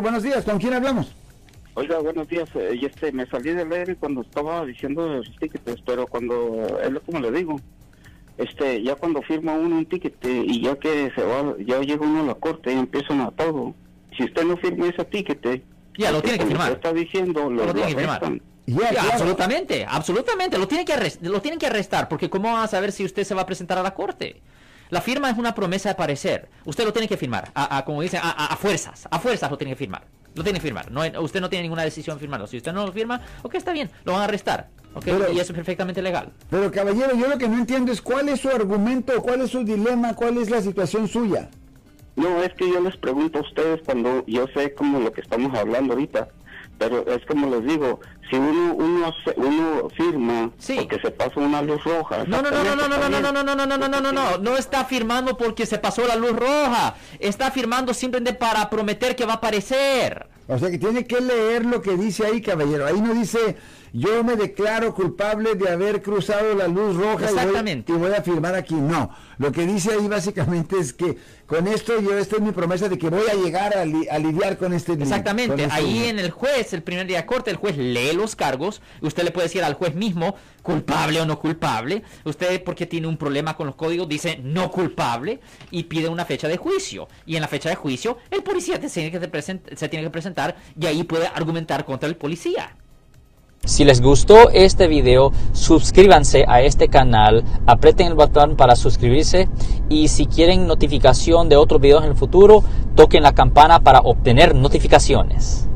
buenos días, ¿con quién hablamos? Oiga, buenos días. Eh, y este, me salí del aire cuando estaba diciendo los tickets, pero cuando, es lo como le digo, este, ya cuando firma uno un ticket eh, y ya que se va, ya llega uno a la corte y empiezan a todo. Si usted no firma ese ticket, eh, Ya, lo tiene que firmar. está diciendo, lo, Lo tiene que firmar. claro. absolutamente, absolutamente. Lo tienen, que arrest- lo tienen que arrestar, porque ¿cómo van a saber si usted se va a presentar a la corte? La firma es una promesa de parecer. Usted lo tiene que firmar, a, a- como dicen, a, a- a fuerzas. A fuerzas lo tiene que firmar. Lo tiene que firmar. No, usted no tiene ninguna decisión firmarlo. Si usted no lo firma, ok, está bien, lo van a arrestar. ok, Pero- y eso es perfectamente legal. Pero caballero, yo lo que no entiendo es cuál es su argumento, cuál es su dilema, cuál es la situación suya. No, es que yo les pregunto a ustedes cuando yo sé como lo que estamos hablando ahorita, pero es como les digo, si uno uno uno firma Sí. porque se pasa una luz roja. No, no, no, no, no, no, no, no, no, no, no, no, no, no, no, no, no, no está firmando porque se pasó la luz roja. Está firmando simplemente para prometer que va a aparecer. O sea que tiene que leer lo que dice ahí, caballero. Ahí no dice, yo me declaro culpable de haber cruzado la luz roja y voy- Exactamente. Y, voy, a firmar aquí. No, lo que dice ahí básicamente es que con esto yo, esta es mi promesa de que voy a llegar a, li- a lidiar con este con Exactamente, este ahí en el juez, el primer día de corte, el juez lee los cargos, usted le puede decir al juez mismo culpable o no culpable, usted porque tiene un problema con los códigos dice no culpable y pide una fecha de juicio, y en la fecha de juicio el policía tiene que present- se tiene que presentar y ahí puede argumentar contra el policía. Si les gustó este video, suscríbanse a este canal, aprieten el botón para suscribirse y si quieren notificación de otros videos en el futuro, toquen la campana para obtener notificaciones.